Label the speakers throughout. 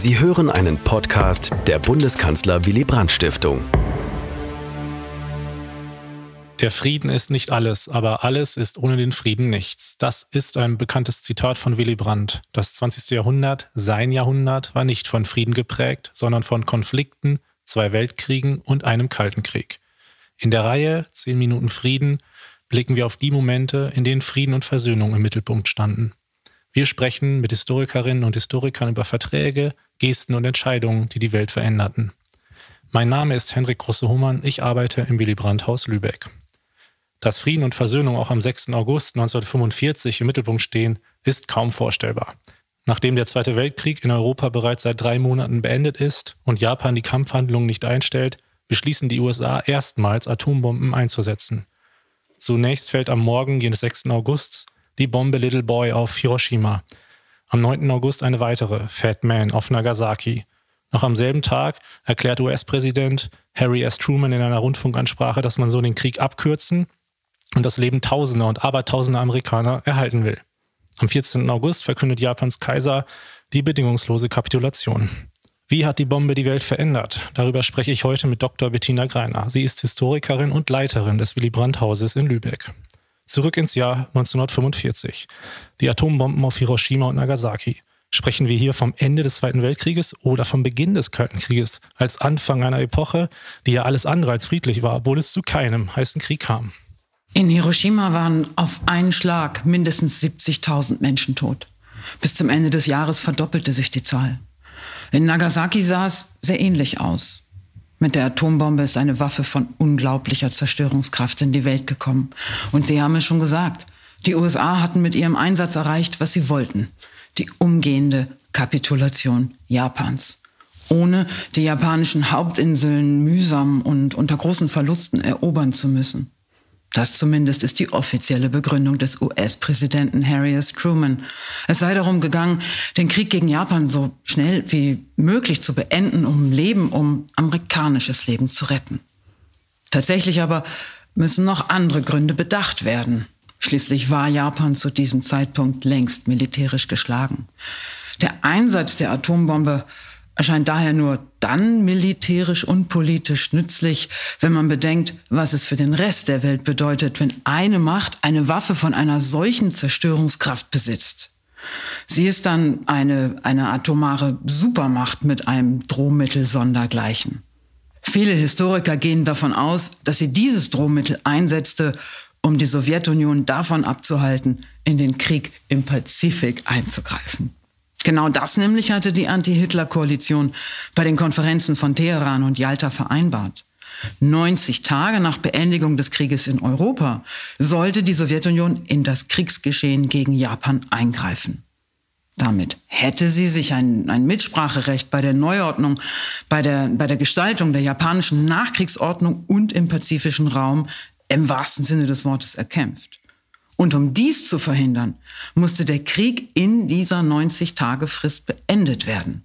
Speaker 1: Sie hören einen Podcast der Bundeskanzler Willy Brandt Stiftung.
Speaker 2: Der Frieden ist nicht alles, aber alles ist ohne den Frieden nichts. Das ist ein bekanntes Zitat von Willy Brandt. Das 20. Jahrhundert, sein Jahrhundert, war nicht von Frieden geprägt, sondern von Konflikten, zwei Weltkriegen und einem Kalten Krieg. In der Reihe 10 Minuten Frieden blicken wir auf die Momente, in denen Frieden und Versöhnung im Mittelpunkt standen. Wir sprechen mit Historikerinnen und Historikern über Verträge, Gesten und Entscheidungen, die die Welt veränderten. Mein Name ist Henrik Grosse-Humann, ich arbeite im Willy Brandt-Haus Lübeck. Dass Frieden und Versöhnung auch am 6. August 1945 im Mittelpunkt stehen, ist kaum vorstellbar. Nachdem der Zweite Weltkrieg in Europa bereits seit drei Monaten beendet ist und Japan die Kampfhandlungen nicht einstellt, beschließen die USA erstmals Atombomben einzusetzen. Zunächst fällt am Morgen jenes 6. Augusts die Bombe Little Boy auf Hiroshima. Am 9. August eine weitere, Fat Man, auf Nagasaki. Noch am selben Tag erklärt US-Präsident Harry S. Truman in einer Rundfunkansprache, dass man so den Krieg abkürzen und das Leben Tausender und Abertausender Amerikaner erhalten will. Am 14. August verkündet Japans Kaiser die bedingungslose Kapitulation. Wie hat die Bombe die Welt verändert? Darüber spreche ich heute mit Dr. Bettina Greiner. Sie ist Historikerin und Leiterin des Willy Brandt Hauses in Lübeck. Zurück ins Jahr 1945. Die Atombomben auf Hiroshima und Nagasaki. Sprechen wir hier vom Ende des Zweiten Weltkrieges oder vom Beginn des Kalten Krieges als Anfang einer Epoche, die ja alles andere als friedlich war, obwohl es zu keinem heißen Krieg kam?
Speaker 3: In Hiroshima waren auf einen Schlag mindestens 70.000 Menschen tot. Bis zum Ende des Jahres verdoppelte sich die Zahl. In Nagasaki sah es sehr ähnlich aus. Mit der Atombombe ist eine Waffe von unglaublicher Zerstörungskraft in die Welt gekommen. Und Sie haben es schon gesagt, die USA hatten mit ihrem Einsatz erreicht, was sie wollten. Die umgehende Kapitulation Japans. Ohne die japanischen Hauptinseln mühsam und unter großen Verlusten erobern zu müssen. Das zumindest ist die offizielle Begründung des US-Präsidenten Harry S. Truman. Es sei darum gegangen, den Krieg gegen Japan so schnell wie möglich zu beenden, um Leben, um amerikanisches Leben zu retten. Tatsächlich aber müssen noch andere Gründe bedacht werden. Schließlich war Japan zu diesem Zeitpunkt längst militärisch geschlagen. Der Einsatz der Atombombe erscheint daher nur dann militärisch und politisch nützlich, wenn man bedenkt, was es für den Rest der Welt bedeutet, wenn eine Macht eine Waffe von einer solchen Zerstörungskraft besitzt. Sie ist dann eine, eine atomare Supermacht mit einem Drohmittel sondergleichen. Viele Historiker gehen davon aus, dass sie dieses Drohmittel einsetzte, um die Sowjetunion davon abzuhalten, in den Krieg im Pazifik einzugreifen. Genau das nämlich hatte die Anti-Hitler-Koalition bei den Konferenzen von Teheran und Yalta vereinbart. 90 Tage nach Beendigung des Krieges in Europa sollte die Sowjetunion in das Kriegsgeschehen gegen Japan eingreifen. Damit hätte sie sich ein, ein Mitspracherecht bei der Neuordnung, bei der, bei der Gestaltung der japanischen Nachkriegsordnung und im pazifischen Raum im wahrsten Sinne des Wortes erkämpft. Und um dies zu verhindern, musste der Krieg in dieser 90-Tage-Frist beendet werden.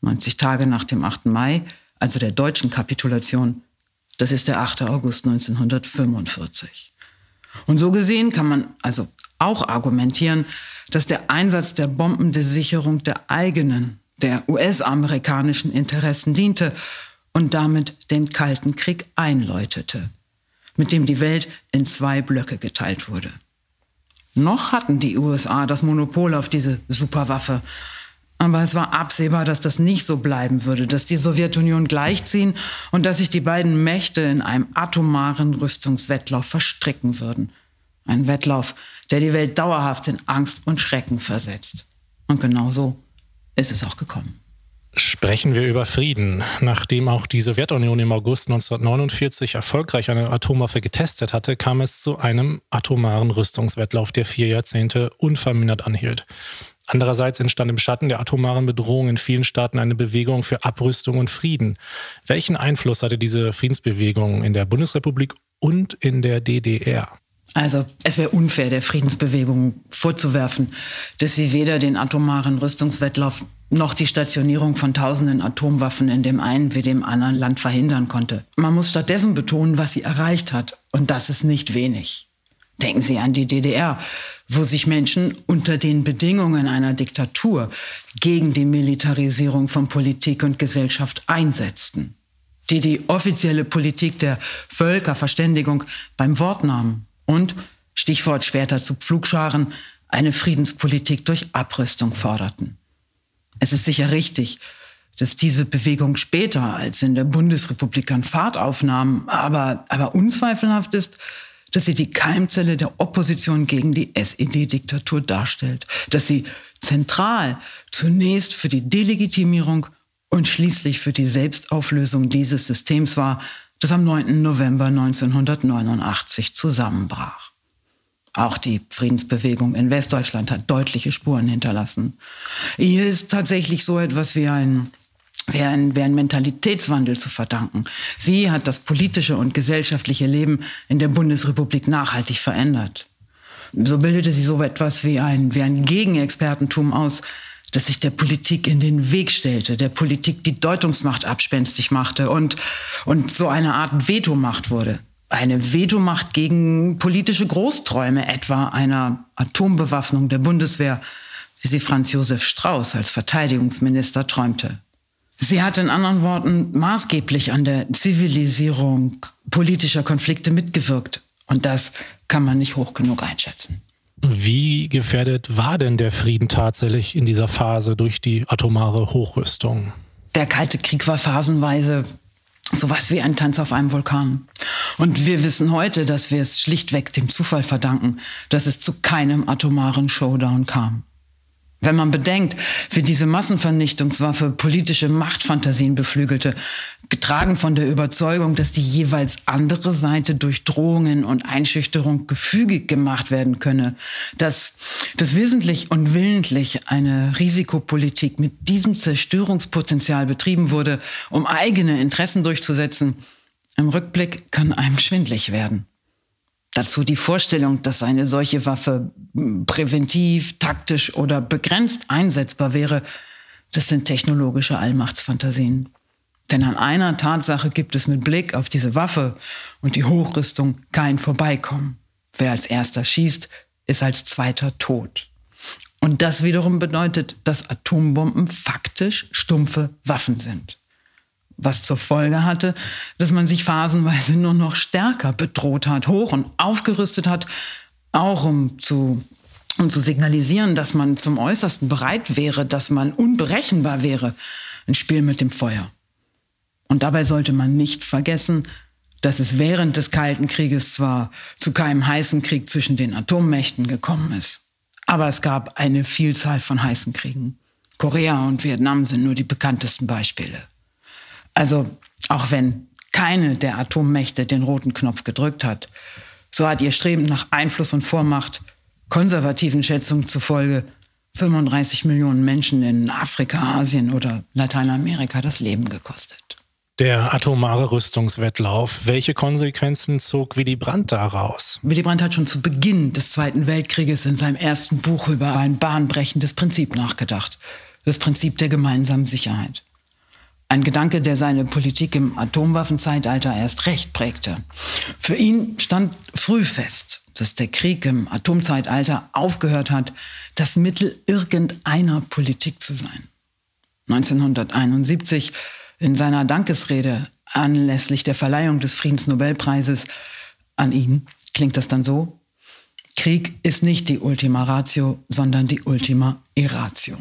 Speaker 3: 90 Tage nach dem 8. Mai, also der deutschen Kapitulation, das ist der 8. August 1945. Und so gesehen kann man also auch argumentieren, dass der Einsatz der Bomben der Sicherung der eigenen, der US-amerikanischen Interessen diente und damit den Kalten Krieg einläutete, mit dem die Welt in zwei Blöcke geteilt wurde. Noch hatten die USA das Monopol auf diese Superwaffe. Aber es war absehbar, dass das nicht so bleiben würde, dass die Sowjetunion gleichziehen und dass sich die beiden Mächte in einem atomaren Rüstungswettlauf verstricken würden. Ein Wettlauf, der die Welt dauerhaft in Angst und Schrecken versetzt. Und genau so ist es auch gekommen.
Speaker 2: Sprechen wir über Frieden. Nachdem auch die Sowjetunion im August 1949 erfolgreich eine Atomwaffe getestet hatte, kam es zu einem atomaren Rüstungswettlauf, der vier Jahrzehnte unvermindert anhielt. Andererseits entstand im Schatten der atomaren Bedrohung in vielen Staaten eine Bewegung für Abrüstung und Frieden. Welchen Einfluss hatte diese Friedensbewegung in der Bundesrepublik und in der DDR?
Speaker 3: Also es wäre unfair, der Friedensbewegung vorzuwerfen, dass sie weder den atomaren Rüstungswettlauf noch die Stationierung von tausenden Atomwaffen in dem einen wie dem anderen Land verhindern konnte. Man muss stattdessen betonen, was sie erreicht hat. Und das ist nicht wenig. Denken Sie an die DDR, wo sich Menschen unter den Bedingungen einer Diktatur gegen die Militarisierung von Politik und Gesellschaft einsetzten, die die offizielle Politik der Völkerverständigung beim Wort nahmen und, Stichwort Schwerter zu Pflugscharen, eine Friedenspolitik durch Abrüstung forderten. Es ist sicher richtig, dass diese Bewegung später als in der Bundesrepublik an Fahrt aufnahm, aber, aber unzweifelhaft ist, dass sie die Keimzelle der Opposition gegen die SED-Diktatur darstellt, dass sie zentral zunächst für die Delegitimierung und schließlich für die Selbstauflösung dieses Systems war, das am 9. November 1989 zusammenbrach. Auch die Friedensbewegung in Westdeutschland hat deutliche Spuren hinterlassen. Hier ist tatsächlich so etwas wie ein wäre ein, wär ein Mentalitätswandel zu verdanken. Sie hat das politische und gesellschaftliche Leben in der Bundesrepublik nachhaltig verändert. So bildete sie so etwas wie ein, wie ein Gegenexpertentum aus, das sich der Politik in den Weg stellte, der Politik die Deutungsmacht abspenstig machte und, und so eine Art Vetomacht wurde. Eine Vetomacht gegen politische Großträume, etwa einer Atombewaffnung der Bundeswehr, wie sie Franz Josef Strauß als Verteidigungsminister träumte. Sie hat in anderen Worten maßgeblich an der Zivilisierung politischer Konflikte mitgewirkt. Und das kann man nicht hoch genug einschätzen.
Speaker 2: Wie gefährdet war denn der Frieden tatsächlich in dieser Phase durch die atomare Hochrüstung?
Speaker 3: Der Kalte Krieg war phasenweise sowas wie ein Tanz auf einem Vulkan. Und wir wissen heute, dass wir es schlichtweg dem Zufall verdanken, dass es zu keinem atomaren Showdown kam. Wenn man bedenkt, wie diese Massenvernichtungswaffe politische Machtfantasien beflügelte, getragen von der Überzeugung, dass die jeweils andere Seite durch Drohungen und Einschüchterung gefügig gemacht werden könne, dass, dass wissentlich und willentlich eine Risikopolitik mit diesem Zerstörungspotenzial betrieben wurde, um eigene Interessen durchzusetzen, im Rückblick kann einem schwindlig werden. Dazu die Vorstellung, dass eine solche Waffe präventiv, taktisch oder begrenzt einsetzbar wäre, das sind technologische Allmachtsfantasien. Denn an einer Tatsache gibt es mit Blick auf diese Waffe und die Hochrüstung kein Vorbeikommen. Wer als erster schießt, ist als zweiter tot. Und das wiederum bedeutet, dass Atombomben faktisch stumpfe Waffen sind was zur Folge hatte, dass man sich phasenweise nur noch stärker bedroht hat, hoch und aufgerüstet hat, auch um zu, um zu signalisieren, dass man zum Äußersten bereit wäre, dass man unberechenbar wäre. Ein Spiel mit dem Feuer. Und dabei sollte man nicht vergessen, dass es während des Kalten Krieges zwar zu keinem heißen Krieg zwischen den Atommächten gekommen ist, aber es gab eine Vielzahl von heißen Kriegen. Korea und Vietnam sind nur die bekanntesten Beispiele. Also auch wenn keine der Atommächte den roten Knopf gedrückt hat, so hat ihr Streben nach Einfluss und Vormacht konservativen Schätzungen zufolge 35 Millionen Menschen in Afrika, Asien oder Lateinamerika das Leben gekostet.
Speaker 2: Der atomare Rüstungswettlauf, welche Konsequenzen zog Willy Brandt daraus?
Speaker 3: Willy Brandt hat schon zu Beginn des Zweiten Weltkrieges in seinem ersten Buch über ein bahnbrechendes Prinzip nachgedacht. Das Prinzip der gemeinsamen Sicherheit. Ein Gedanke, der seine Politik im Atomwaffenzeitalter erst recht prägte. Für ihn stand früh fest, dass der Krieg im Atomzeitalter aufgehört hat, das Mittel irgendeiner Politik zu sein. 1971 in seiner Dankesrede anlässlich der Verleihung des Friedensnobelpreises an ihn klingt das dann so, Krieg ist nicht die Ultima Ratio, sondern die Ultima Irratio.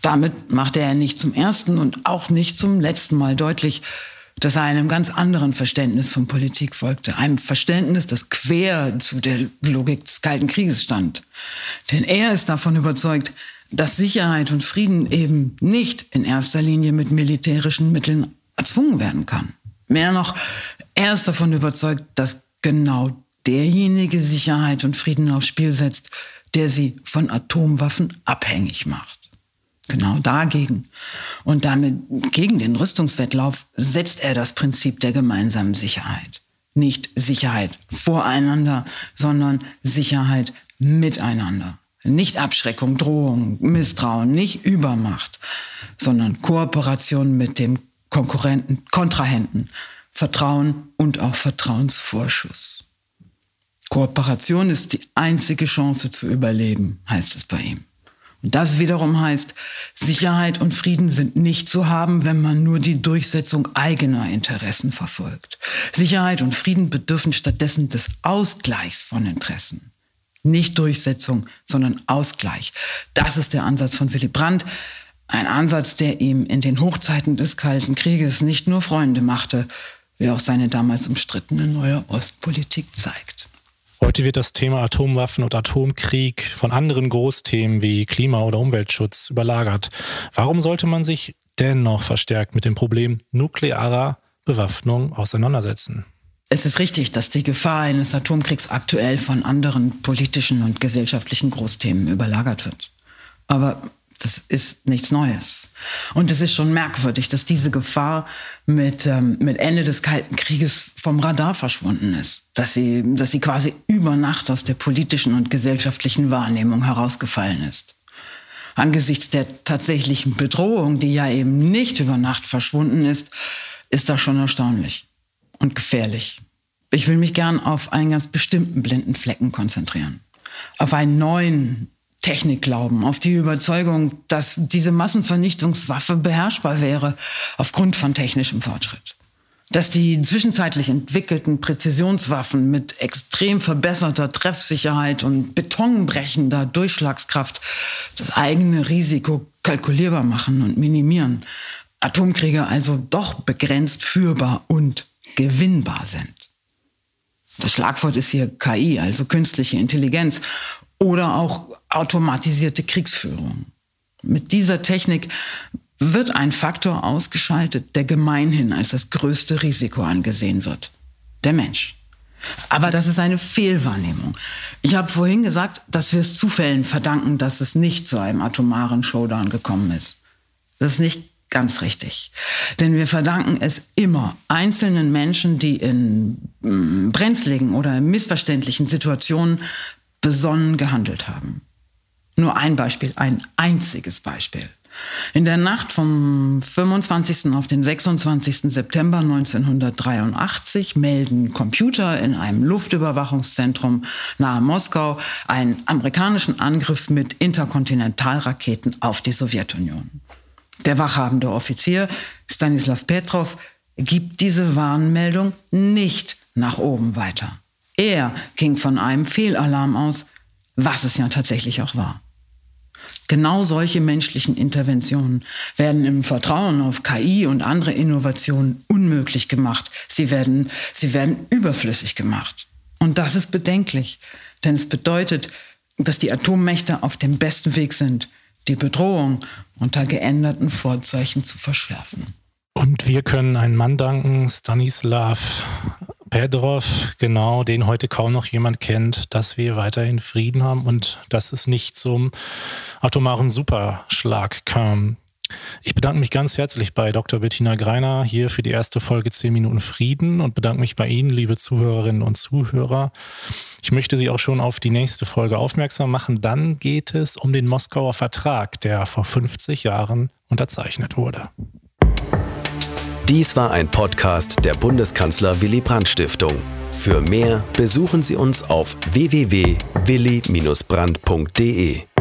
Speaker 3: Damit machte er nicht zum ersten und auch nicht zum letzten Mal deutlich, dass er einem ganz anderen Verständnis von Politik folgte. Einem Verständnis, das quer zu der Logik des Kalten Krieges stand. Denn er ist davon überzeugt, dass Sicherheit und Frieden eben nicht in erster Linie mit militärischen Mitteln erzwungen werden kann. Mehr noch, er ist davon überzeugt, dass genau derjenige Sicherheit und Frieden aufs Spiel setzt, der sie von Atomwaffen abhängig macht. Genau dagegen. Und damit gegen den Rüstungswettlauf setzt er das Prinzip der gemeinsamen Sicherheit. Nicht Sicherheit voreinander, sondern Sicherheit miteinander. Nicht Abschreckung, Drohung, Misstrauen, nicht Übermacht, sondern Kooperation mit dem Konkurrenten, Kontrahenten, Vertrauen und auch Vertrauensvorschuss. Kooperation ist die einzige Chance zu überleben, heißt es bei ihm. Und das wiederum heißt, Sicherheit und Frieden sind nicht zu haben, wenn man nur die Durchsetzung eigener Interessen verfolgt. Sicherheit und Frieden bedürfen stattdessen des Ausgleichs von Interessen. Nicht Durchsetzung, sondern Ausgleich. Das ist der Ansatz von Willy Brandt. Ein Ansatz, der ihm in den Hochzeiten des Kalten Krieges nicht nur Freunde machte, wie auch seine damals umstrittene neue Ostpolitik zeigt.
Speaker 2: Heute wird das Thema Atomwaffen und Atomkrieg von anderen Großthemen wie Klima- oder Umweltschutz überlagert. Warum sollte man sich dennoch verstärkt mit dem Problem nuklearer Bewaffnung auseinandersetzen?
Speaker 3: Es ist richtig, dass die Gefahr eines Atomkriegs aktuell von anderen politischen und gesellschaftlichen Großthemen überlagert wird. Aber das ist nichts Neues. Und es ist schon merkwürdig, dass diese Gefahr mit, ähm, mit Ende des Kalten Krieges vom Radar verschwunden ist. Dass sie, dass sie quasi über Nacht aus der politischen und gesellschaftlichen Wahrnehmung herausgefallen ist. Angesichts der tatsächlichen Bedrohung, die ja eben nicht über Nacht verschwunden ist, ist das schon erstaunlich und gefährlich. Ich will mich gern auf einen ganz bestimmten blinden Flecken konzentrieren. Auf einen neuen, Technik glauben, auf die Überzeugung, dass diese Massenvernichtungswaffe beherrschbar wäre aufgrund von technischem Fortschritt. Dass die zwischenzeitlich entwickelten Präzisionswaffen mit extrem verbesserter Treffsicherheit und betonbrechender Durchschlagskraft das eigene Risiko kalkulierbar machen und minimieren. Atomkriege also doch begrenzt führbar und gewinnbar sind. Das Schlagwort ist hier KI, also künstliche Intelligenz oder auch automatisierte Kriegsführung. Mit dieser Technik wird ein Faktor ausgeschaltet, der gemeinhin als das größte Risiko angesehen wird. Der Mensch. Aber das ist eine Fehlwahrnehmung. Ich habe vorhin gesagt, dass wir es Zufällen verdanken, dass es nicht zu einem atomaren Showdown gekommen ist. Das ist nicht ganz richtig. Denn wir verdanken es immer einzelnen Menschen, die in mm, brenzligen oder missverständlichen Situationen besonnen gehandelt haben. Nur ein Beispiel, ein einziges Beispiel. In der Nacht vom 25. auf den 26. September 1983 melden Computer in einem Luftüberwachungszentrum nahe Moskau einen amerikanischen Angriff mit Interkontinentalraketen auf die Sowjetunion. Der wachhabende Offizier Stanislav Petrov gibt diese Warnmeldung nicht nach oben weiter. Er ging von einem Fehlalarm aus, was es ja tatsächlich auch war. Genau solche menschlichen Interventionen werden im Vertrauen auf KI und andere Innovationen unmöglich gemacht. Sie werden, sie werden überflüssig gemacht. Und das ist bedenklich, denn es bedeutet, dass die Atommächte auf dem besten Weg sind, die Bedrohung unter geänderten Vorzeichen zu verschärfen.
Speaker 2: Und wir können einen Mann danken, Stanislav Pedrov, genau, den heute kaum noch jemand kennt, dass wir weiterhin Frieden haben und dass es nicht zum atomaren Superschlag kam. Ich bedanke mich ganz herzlich bei Dr. Bettina Greiner hier für die erste Folge 10 Minuten Frieden und bedanke mich bei Ihnen, liebe Zuhörerinnen und Zuhörer. Ich möchte Sie auch schon auf die nächste Folge aufmerksam machen. Dann geht es um den Moskauer Vertrag, der vor 50 Jahren unterzeichnet wurde.
Speaker 1: Dies war ein Podcast der Bundeskanzler Willy Brandt Stiftung. Für mehr besuchen Sie uns auf www.willy-brandt.de.